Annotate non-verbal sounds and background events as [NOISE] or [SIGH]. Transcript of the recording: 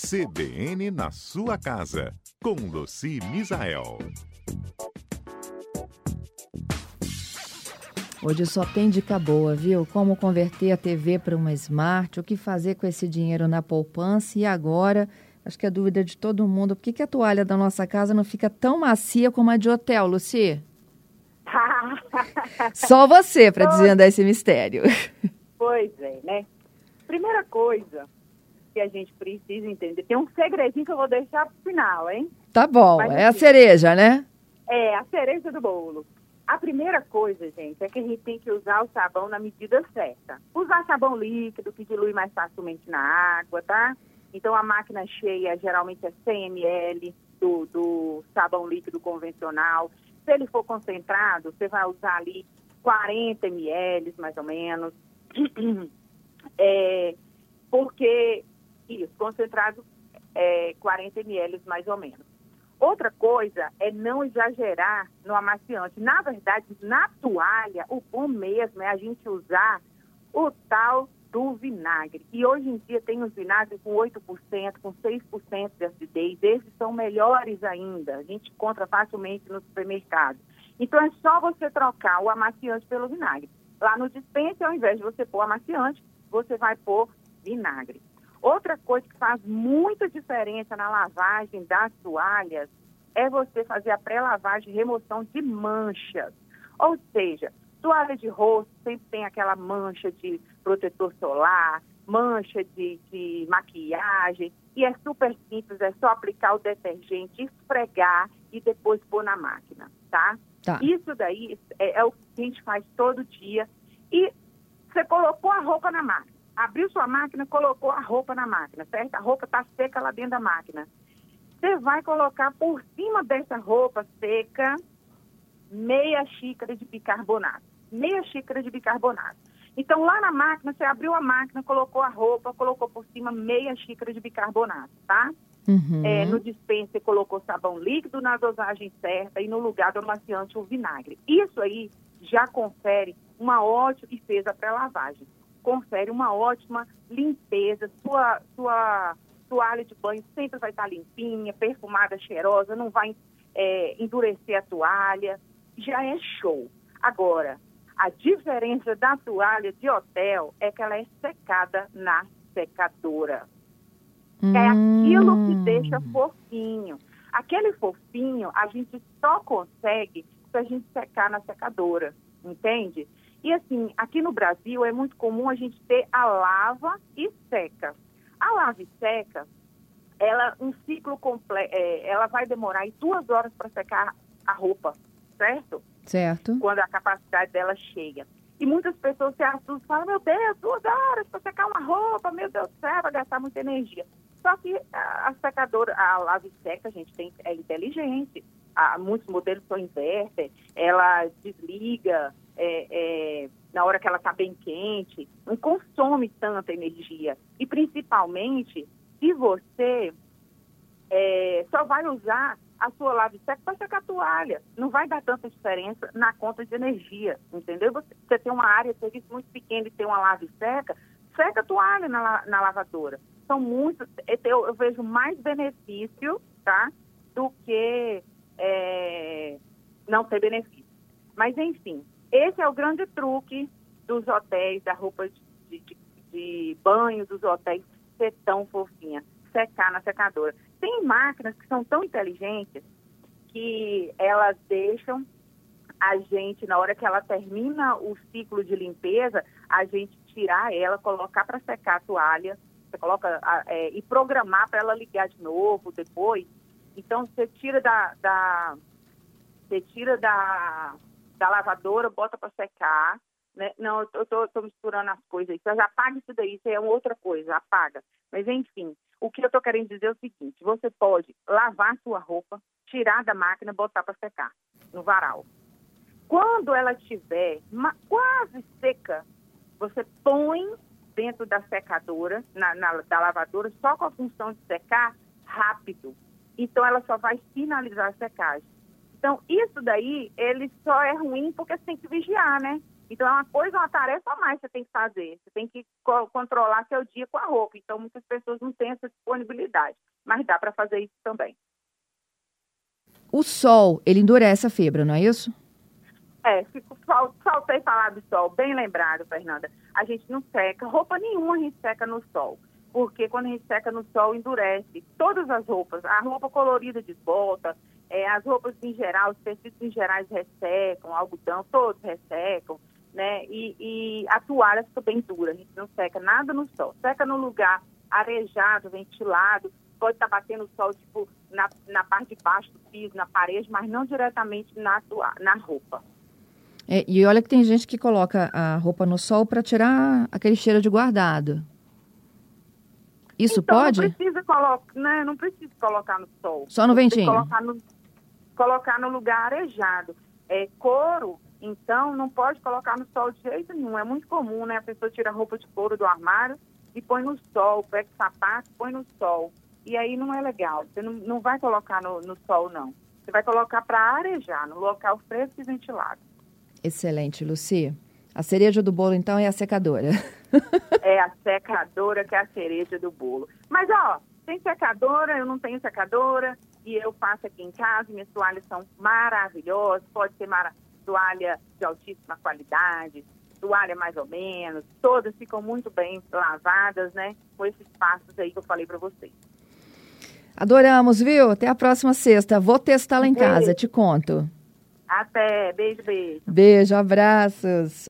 CBN na sua casa, com Luci Misael. Hoje só tem dica boa, viu? Como converter a TV para uma smart, o que fazer com esse dinheiro na poupança e agora, acho que é a dúvida de todo mundo, por que, que a toalha da nossa casa não fica tão macia como a de hotel, Luci? [LAUGHS] Só você para desvendar esse mistério. Pois é, né? Primeira coisa, que a gente precisa entender. Tem um segredinho que eu vou deixar pro final, hein? Tá bom, Mas, é a assim, cereja, né? É, a cereja do bolo. A primeira coisa, gente, é que a gente tem que usar o sabão na medida certa. Usar sabão líquido, que dilui mais facilmente na água, tá? Então, a máquina cheia geralmente é 100 ml do, do sabão líquido convencional. Se ele for concentrado, você vai usar ali 40 ml, mais ou menos. [CLEARS THROAT] É, porque concentrado é, 40 ml mais ou menos. Outra coisa é não exagerar no amaciante. Na verdade, na toalha, o bom mesmo é a gente usar o tal do vinagre. E hoje em dia tem os vinagres com 8%, com 6% de acidez. Esses são melhores ainda. A gente encontra facilmente no supermercado. Então é só você trocar o amaciante pelo vinagre. Lá no dispense, ao invés de você pôr amaciante, você vai pôr vinagre. Outra coisa que faz muita diferença na lavagem das toalhas é você fazer a pré-lavagem e remoção de manchas. Ou seja, toalha de rosto sempre tem aquela mancha de protetor solar, mancha de, de maquiagem, e é super simples, é só aplicar o detergente, esfregar e depois pôr na máquina, tá? tá. Isso daí é, é o que a gente faz todo dia. E você colocou a roupa na máquina abriu sua máquina, colocou a roupa na máquina, certo? A roupa está seca lá dentro da máquina. Você vai colocar por cima dessa roupa seca meia xícara de bicarbonato. Meia xícara de bicarbonato. Então, lá na máquina, você abriu a máquina, colocou a roupa, colocou por cima meia xícara de bicarbonato, tá? Uhum. É, no dispenser, você colocou sabão líquido na dosagem certa e no lugar do amaciante o vinagre. Isso aí já confere uma ótima e fez a pré-lavagem confere uma ótima limpeza. Sua, sua toalha de banho sempre vai estar limpinha, perfumada, cheirosa, não vai é, endurecer a toalha. Já é show. Agora, a diferença da toalha de hotel é que ela é secada na secadora. Hum. É aquilo que hum. deixa fofinho. Aquele fofinho a gente só consegue se a gente secar na secadora, entende? E assim, aqui no Brasil é muito comum a gente ter a lava e seca. A lava e seca, ela um ciclo completo, é, ela vai demorar aí duas horas para secar a roupa, certo? Certo. Quando a capacidade dela chega. E muitas pessoas se assustam e falam, meu Deus, duas horas para secar uma roupa, meu Deus do céu, vai gastar muita energia. Só que a, a secadora, a lava e seca, a gente tem, é inteligente. Há, muitos modelos são inverter, ela desliga, é, é, na hora que ela está bem quente, não consome tanta energia. E principalmente se você é, só vai usar a sua lave seca para secar a toalha. Não vai dar tanta diferença na conta de energia, entendeu? Você, você tem uma área de serviço muito pequena e tem uma lave seca, seca a toalha na, na lavadora. São muitos, eu, eu, vejo mais benefício, tá? Do que é, não ter benefício. Mas, enfim, esse é o grande truque dos hotéis, da roupa de, de, de banho dos hotéis ser tão fofinha, secar na secadora. Tem máquinas que são tão inteligentes que elas deixam a gente, na hora que ela termina o ciclo de limpeza, a gente tirar ela, colocar para secar a toalha, você coloca é, e programar para ela ligar de novo depois. Então você tira da, da você tira da da lavadora, bota para secar. Né? Não, eu tô, tô, misturando as coisas. Então já apaga isso daí, isso é outra coisa, apaga. Mas enfim, o que eu tô querendo dizer é o seguinte: você pode lavar sua roupa, tirar da máquina, botar para secar no varal. Quando ela estiver quase seca, você põe dentro da secadora, na, na, da lavadora, só com a função de secar rápido. Então ela só vai finalizar a secagem. Então, isso daí, ele só é ruim porque você tem que vigiar, né? Então, é uma coisa, uma tarefa a mais que você tem que fazer. Você tem que co controlar seu dia com a roupa. Então, muitas pessoas não têm essa disponibilidade. Mas dá para fazer isso também. O sol, ele endurece a fibra, não é isso? É, fico, faltei falar do sol, bem lembrado, Fernanda. A gente não seca, roupa nenhuma a gente seca no sol, porque quando a gente seca no sol, endurece. Todas as roupas, a roupa colorida desbota, é, as roupas em geral, os tecidos em gerais ressecam, algodão, todos ressecam, né? E, e a toalha fica bem dura, a gente não seca nada no sol. Seca no lugar arejado, ventilado, pode estar tá batendo o sol, tipo, na, na parte de baixo do piso, na parede, mas não diretamente na, na roupa. É, e olha que tem gente que coloca a roupa no sol para tirar aquele cheiro de guardado. Isso então, pode? Não precisa, colocar, né, não precisa colocar no sol. Só no ventinho? Colocar no, colocar no lugar arejado. É, couro, então, não pode colocar no sol de jeito nenhum. É muito comum, né? A pessoa tira a roupa de couro do armário e põe no sol, pega o sapato, põe no sol. E aí não é legal. Você não, não vai colocar no, no sol, não. Você vai colocar para arejar, no local fresco e ventilado. Excelente, Luci. A cereja do bolo, então, é a secadora. [LAUGHS] é a secadora que é a cereja do bolo. Mas, ó, tem secadora, eu não tenho secadora, e eu faço aqui em casa, minhas toalhas são maravilhosas, pode ser mara toalha de altíssima qualidade, toalha mais ou menos, todas ficam muito bem lavadas, né? Com esses passos aí que eu falei para vocês. Adoramos, viu? Até a próxima sexta. Vou testar lá em casa, te conto. Até. Beijo, beijo. Beijo, abraços.